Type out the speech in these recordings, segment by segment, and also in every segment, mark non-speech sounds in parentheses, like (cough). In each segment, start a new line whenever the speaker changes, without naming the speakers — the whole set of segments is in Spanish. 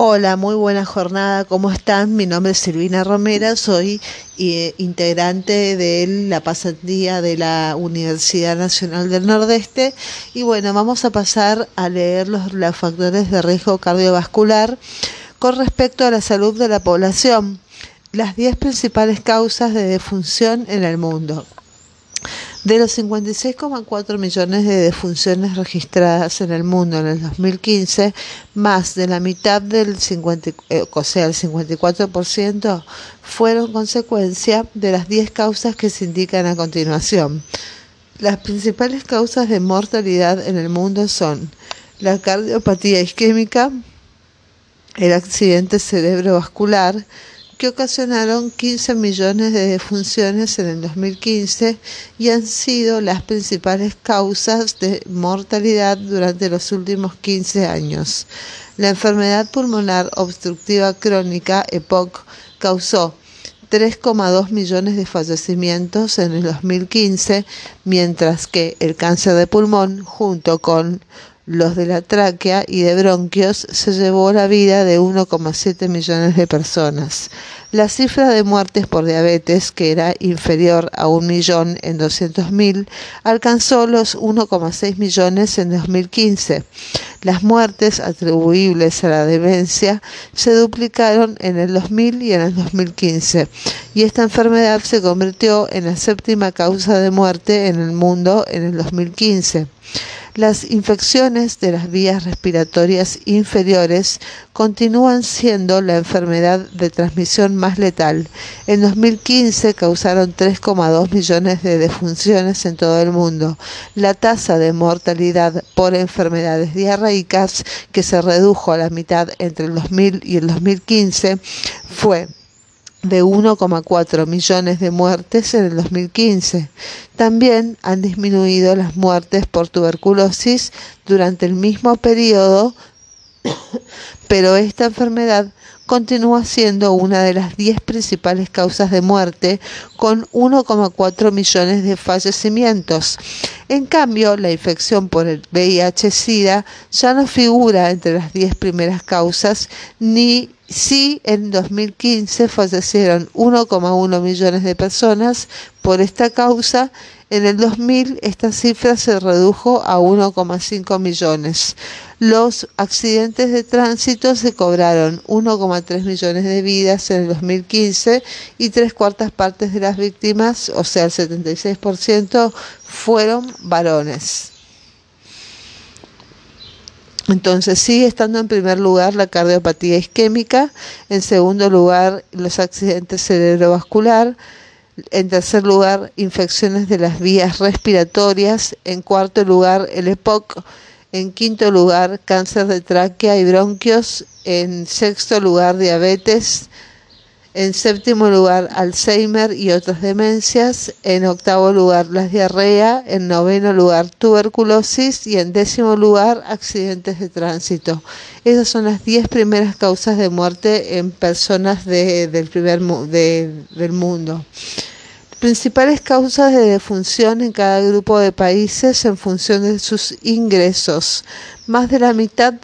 Hola, muy buena jornada, ¿cómo están? Mi nombre es Silvina Romera, soy eh, integrante de la pasantía de la Universidad Nacional del Nordeste y bueno, vamos a pasar a leer los, los factores de riesgo cardiovascular con respecto a la salud de la población, las 10 principales causas de defunción en el mundo. De los 56,4 millones de defunciones registradas en el mundo en el 2015, más de la mitad del 50, eh, el 54% fueron consecuencia de las 10 causas que se indican a continuación. Las principales causas de mortalidad en el mundo son la cardiopatía isquémica, el accidente cerebrovascular, que ocasionaron 15 millones de defunciones en el 2015 y han sido las principales causas de mortalidad durante los últimos 15 años. La enfermedad pulmonar obstructiva crónica EPOC causó 3,2 millones de fallecimientos en el 2015, mientras que el cáncer de pulmón, junto con los de la tráquea y de bronquios, se llevó la vida de 1,7 millones de personas. La cifra de muertes por diabetes, que era inferior a un millón en 200.000, alcanzó los 1,6 millones en 2015. Las muertes atribuibles a la demencia se duplicaron en el 2000 y en el 2015, y esta enfermedad se convirtió en la séptima causa de muerte en el mundo en el 2015. Las infecciones de las vías respiratorias inferiores continúan siendo la enfermedad de transmisión más letal. En 2015 causaron 3,2 millones de defunciones en todo el mundo. La tasa de mortalidad por enfermedades diarreicas, que se redujo a la mitad entre el 2000 y el 2015, fue de 1,4 millones de muertes en el 2015. También han disminuido las muertes por tuberculosis durante el mismo periodo, (coughs) pero esta enfermedad continúa siendo una de las 10 principales causas de muerte, con 1,4 millones de fallecimientos. En cambio, la infección por el VIH-Sida ya no figura entre las 10 primeras causas, ni si en 2015 fallecieron 1,1 millones de personas por esta causa, en el 2000 esta cifra se redujo a 1,5 millones. Los accidentes de tránsito se cobraron 1,3 millones de vidas en el 2015 y tres cuartas partes de las víctimas, o sea, el 76%, fueron varones. Entonces sigue estando en primer lugar la cardiopatía isquémica, en segundo lugar los accidentes cerebrovascular, en tercer lugar infecciones de las vías respiratorias, en cuarto lugar el EPOC, en quinto lugar cáncer de tráquea y bronquios, en sexto lugar diabetes, en séptimo lugar, Alzheimer y otras demencias. En octavo lugar, la diarrea. En noveno lugar, tuberculosis. Y en décimo lugar, accidentes de tránsito. Esas son las diez primeras causas de muerte en personas del, primer, del mundo. Principales causas de defunción en cada grupo de países en función de sus ingresos. Más de la mitad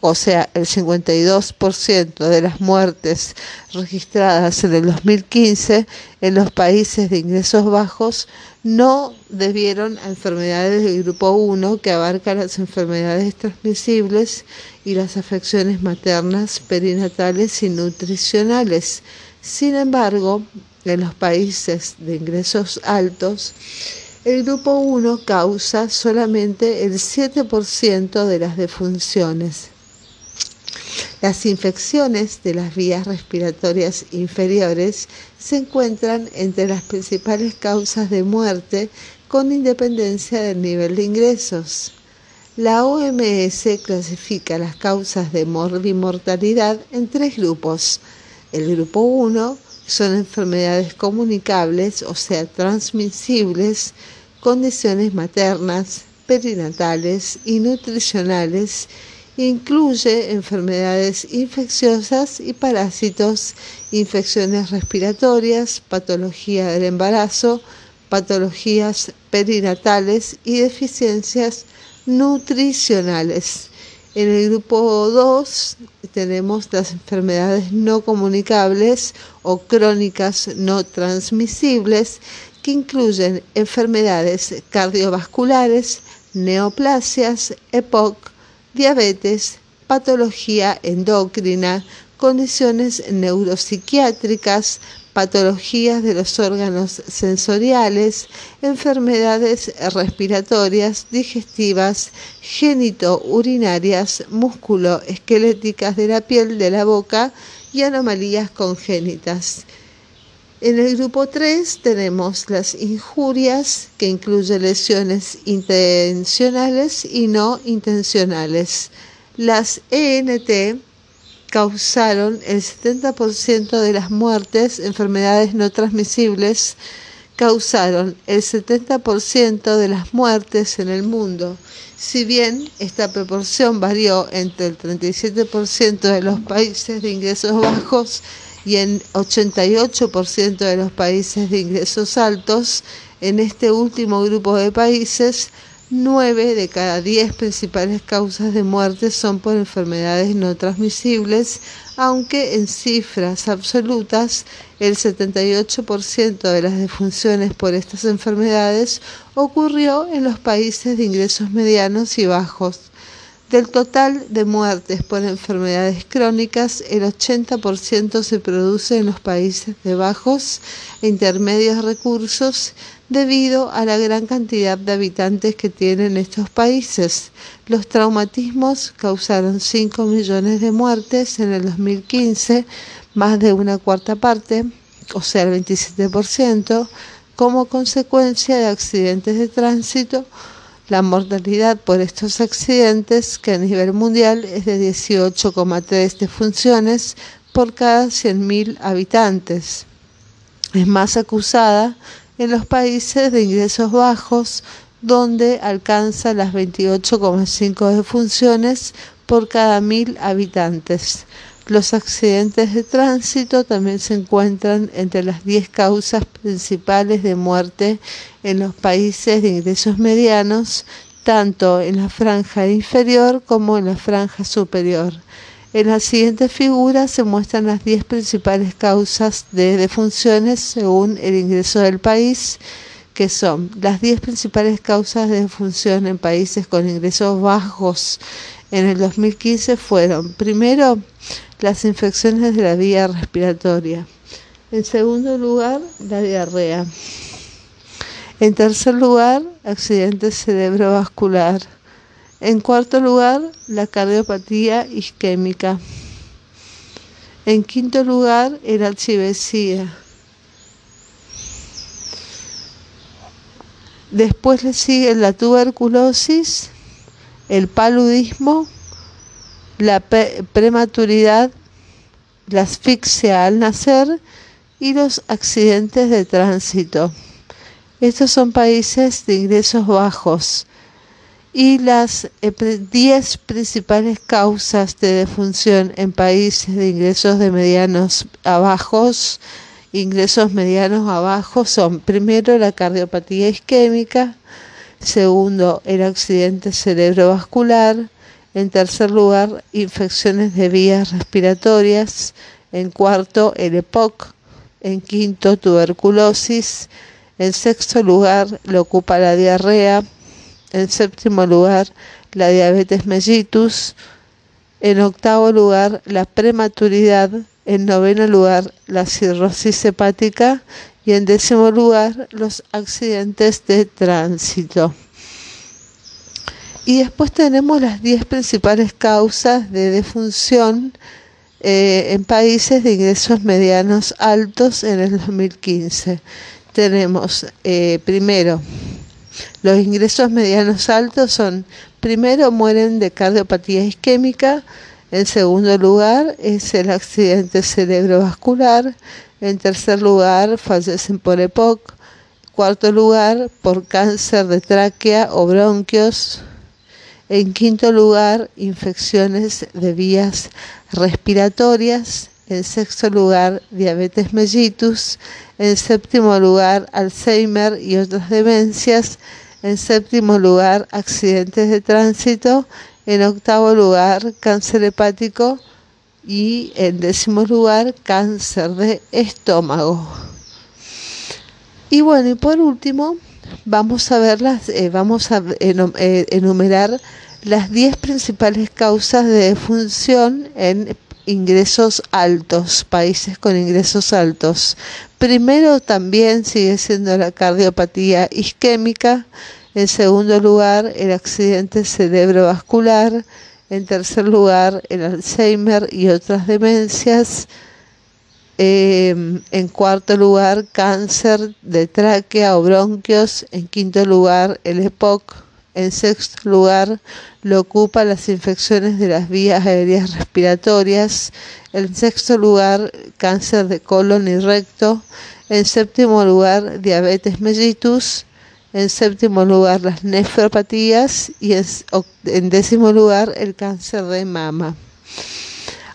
o sea, el 52% de las muertes registradas en el 2015 en los países de ingresos bajos no debieron a enfermedades del grupo 1 que abarca las enfermedades transmisibles y las afecciones maternas, perinatales y nutricionales. Sin embargo, en los países de ingresos altos, el grupo 1 causa solamente el 7% de las defunciones. Las infecciones de las vías respiratorias inferiores se encuentran entre las principales causas de muerte con independencia del nivel de ingresos. La OMS clasifica las causas de morbimortalidad en tres grupos. El grupo 1 son enfermedades comunicables, o sea, transmisibles, condiciones maternas, perinatales y nutricionales Incluye enfermedades infecciosas y parásitos, infecciones respiratorias, patología del embarazo, patologías perinatales y deficiencias nutricionales. En el grupo 2 tenemos las enfermedades no comunicables o crónicas no transmisibles que incluyen enfermedades cardiovasculares, neoplasias, EPOC, diabetes, patología endocrina, condiciones neuropsiquiátricas, patologías de los órganos sensoriales, enfermedades respiratorias, digestivas, genito-urinarias, músculo-esqueléticas de la piel de la boca y anomalías congénitas. En el grupo 3 tenemos las injurias, que incluye lesiones intencionales y no intencionales. Las ENT causaron el 70% de las muertes, enfermedades no transmisibles, causaron el 70% de las muertes en el mundo. Si bien esta proporción varió entre el 37% de los países de ingresos bajos y en 88% de los países de ingresos altos, en este último grupo de países, 9 de cada 10 principales causas de muerte son por enfermedades no transmisibles, aunque en cifras absolutas el 78% de las defunciones por estas enfermedades ocurrió en los países de ingresos medianos y bajos. Del total de muertes por enfermedades crónicas, el 80% se produce en los países de bajos e intermedios recursos debido a la gran cantidad de habitantes que tienen estos países. Los traumatismos causaron 5 millones de muertes en el 2015, más de una cuarta parte, o sea, el 27%, como consecuencia de accidentes de tránsito la mortalidad por estos accidentes, que a nivel mundial es de 18,3 defunciones por cada 100.000 habitantes. Es más acusada en los países de ingresos bajos, donde alcanza las 28,5 defunciones por cada mil habitantes. Los accidentes de tránsito también se encuentran entre las 10 causas principales de muerte en los países de ingresos medianos, tanto en la franja inferior como en la franja superior. En la siguiente figura se muestran las 10 principales causas de defunciones según el ingreso del país, que son las 10 principales causas de defunción en países con ingresos bajos en el 2015 fueron, primero, las infecciones de la vía respiratoria. En segundo lugar, la diarrea. En tercer lugar, accidente cerebrovascular. En cuarto lugar, la cardiopatía isquémica. En quinto lugar, el archivesía. Después le sigue la tuberculosis, el paludismo, la prematuridad, la asfixia al nacer y los accidentes de tránsito. Estos son países de ingresos bajos y las 10 eh, principales causas de defunción en países de ingresos de medianos a bajos, ingresos medianos a bajos son primero la cardiopatía isquémica, segundo el accidente cerebrovascular, en tercer lugar, infecciones de vías respiratorias. En cuarto, el EPOC. En quinto, tuberculosis. En sexto lugar, lo ocupa la diarrea. En séptimo lugar, la diabetes mellitus. En octavo lugar, la prematuridad. En noveno lugar, la cirrosis hepática. Y en décimo lugar, los accidentes de tránsito. Y después tenemos las 10 principales causas de defunción eh, en países de ingresos medianos altos en el 2015. Tenemos eh, primero, los ingresos medianos altos son, primero mueren de cardiopatía isquémica, en segundo lugar es el accidente cerebrovascular, en tercer lugar fallecen por EPOC, cuarto lugar por cáncer de tráquea o bronquios, en quinto lugar, infecciones de vías respiratorias. En sexto lugar, diabetes mellitus. En séptimo lugar, Alzheimer y otras demencias. En séptimo lugar, accidentes de tránsito. En octavo lugar, cáncer hepático y en décimo lugar, cáncer de estómago. Y bueno, y por último, vamos a ver eh, vamos a eh, enumerar las 10 principales causas de defunción en ingresos altos, países con ingresos altos. Primero también sigue siendo la cardiopatía isquémica, en segundo lugar el accidente cerebrovascular, en tercer lugar el Alzheimer y otras demencias, em, en cuarto lugar cáncer de tráquea o bronquios, en quinto lugar el EPOC, en sexto lugar lo ocupa las infecciones de las vías aéreas respiratorias, en sexto lugar cáncer de colon y recto, en séptimo lugar diabetes mellitus, en séptimo lugar las nefropatías. Y en, décimo lugar el cáncer de mama.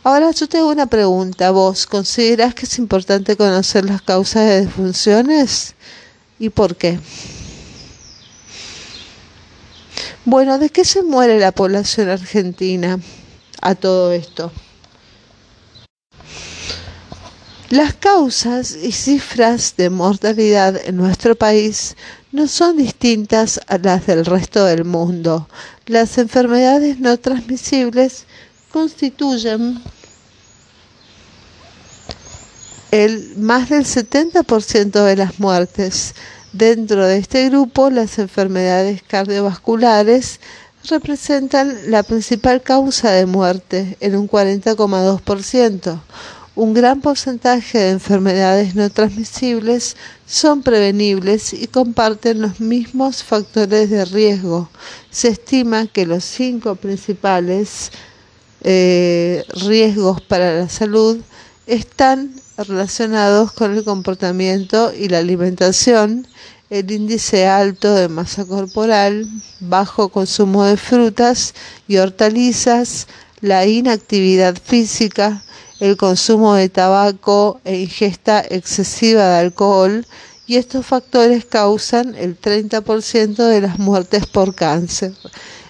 Ahora yo tengo una pregunta. ¿Vos considerás que es importante conocer las causas de disfunciones? ¿Y por qué? Bueno, ¿de qué se muere la población argentina a todo esto? Las causas y cifras de mortalidad en nuestro país no son distintas a las del resto del mundo. Las enfermedades no transmisibles constituyen el más del 70% de las muertes. Dentro de este grupo, las enfermedades cardiovasculares representan la principal causa de muerte en un 40,2%. Un gran porcentaje de enfermedades no transmisibles son prevenibles y comparten los mismos factores de riesgo. Se estima que los cinco principales eh, riesgos para la salud están relacionados con el comportamiento y la alimentación, el índice alto de masa corporal, bajo consumo de frutas y hortalizas, la inactividad física, el consumo de tabaco e ingesta excesiva de alcohol y estos factores causan el 30% de las muertes por cáncer.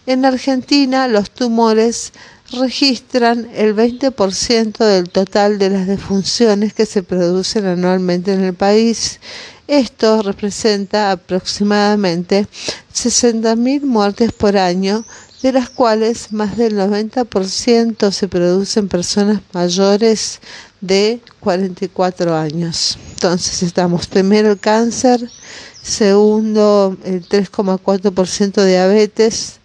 En Argentina los tumores registran el 20% del total de las defunciones que se producen anualmente en el país. Esto representa aproximadamente 60.000 muertes por año de las cuales más del 90% se producen personas mayores de 44 años. Entonces estamos primero el cáncer, segundo el 3,4% diabetes,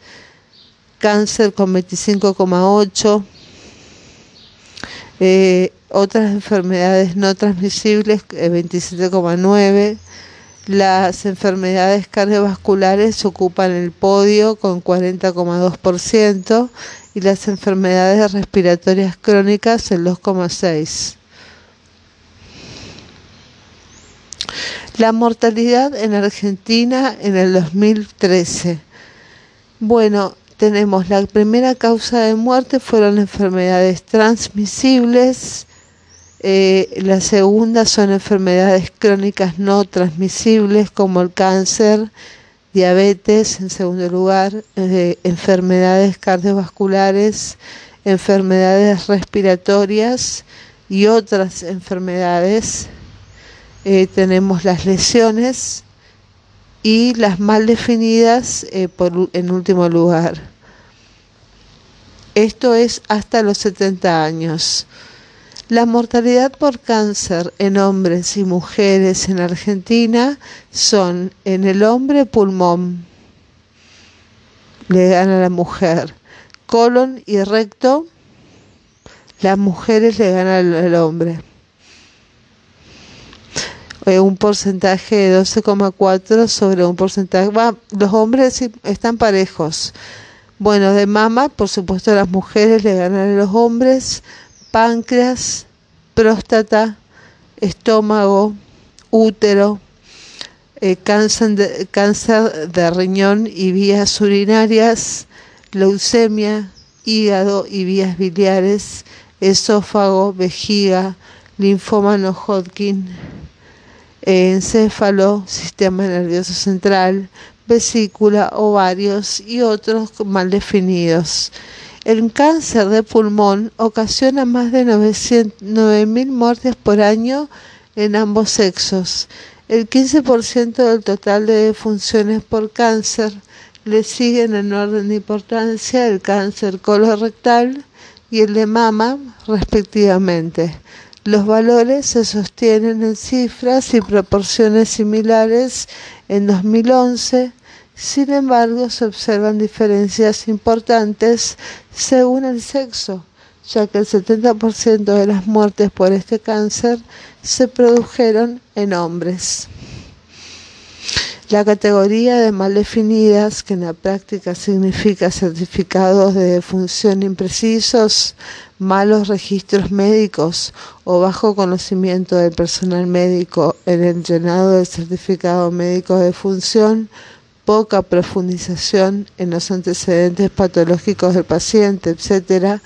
cáncer con 25,8%, eh, otras enfermedades no transmisibles 27,9%, las enfermedades cardiovasculares ocupan el podio con 40,2% y las enfermedades respiratorias crónicas el 2,6%. La mortalidad en Argentina en el 2013. Bueno, tenemos la primera causa de muerte fueron enfermedades transmisibles, eh, la segunda son enfermedades crónicas no transmisibles como el cáncer, diabetes en segundo lugar, eh, enfermedades cardiovasculares, enfermedades respiratorias y otras enfermedades. Eh, tenemos las lesiones y las mal definidas por, en último lugar. Esto es hasta los 70 años. La mortalidad por cáncer en hombres y mujeres en Argentina son en el hombre pulmón, le gana la mujer, colon y recto, las mujeres le ganan al hombre. Eh, un porcentaje de 12,4 sobre un porcentaje, los hombres están parejos. Bueno, de mama, por supuesto, las mujeres le ganan a los hombres páncreas, próstata, estómago, útero, eh, cáncer, de, cáncer de riñón y vías urinarias, leucemia, hígado y vías biliares, esófago, vejiga, linfoma no Hodgkin, encéfalo, sistema nervioso central, vesícula, ovarios y otros mal definidos. El cáncer de pulmón ocasiona más de 9.000 muertes por año en ambos sexos. El 15% del total de defunciones por cáncer le siguen en orden de importancia el cáncer colorectal y el de mama, respectivamente. Los valores se sostienen en cifras y proporciones similares en 2011, sin embargo se observan diferencias importantes según el sexo, ya que el 70% de las muertes por este cáncer se produjeron en hombres. La categoría de mal definidas, que en la práctica significa certificados de defunción imprecisos, malos registros médicos o bajo conocimiento del personal médico en el llenado del certificado médico de función, poca profundización en los antecedentes patológicos del paciente, etc.,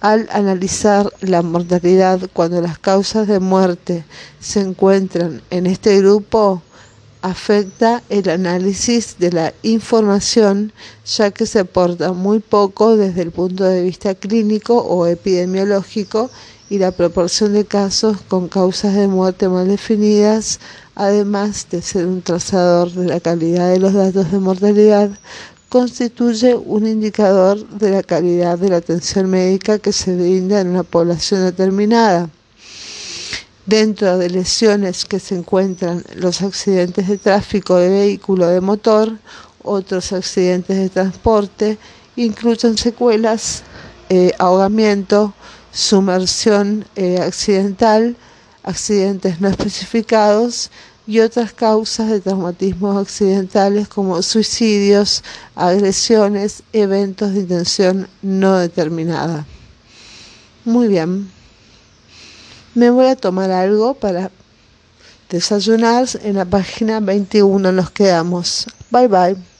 al analizar la mortalidad cuando las causas de muerte se encuentran en este grupo, afecta el análisis de la información ya que se aporta muy poco desde el punto de vista clínico o epidemiológico y la proporción de casos con causas de muerte mal definidas, además de ser un trazador de la calidad de los datos de mortalidad, constituye un indicador de la calidad de la atención médica que se brinda en una población determinada. Dentro de lesiones que se encuentran los accidentes de tráfico de vehículo de motor, otros accidentes de transporte, incluyen secuelas, eh, ahogamiento, sumersión eh, accidental, accidentes no especificados y otras causas de traumatismos accidentales como suicidios, agresiones, eventos de intención no determinada. Muy bien. Me voy a tomar algo para desayunar. En la página 21 nos quedamos. Bye bye.